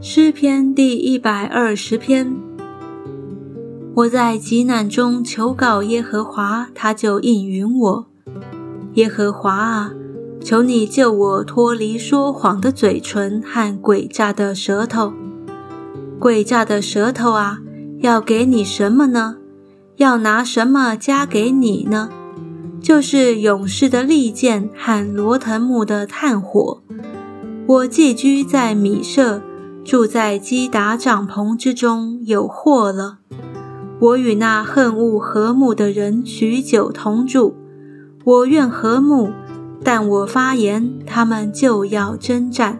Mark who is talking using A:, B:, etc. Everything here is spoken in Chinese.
A: 诗篇第一百二十篇。我在极难中求告耶和华，他就应允我。耶和华啊，求你救我脱离说谎的嘴唇和诡诈的舌头。诡诈的舌头啊，要给你什么呢？要拿什么加给你呢？就是勇士的利剑和罗藤木的炭火。我寄居在米舍。住在基达帐篷之中有祸了。我与那恨恶和睦的人许久同住，我愿和睦，但我发言，他们就要征战。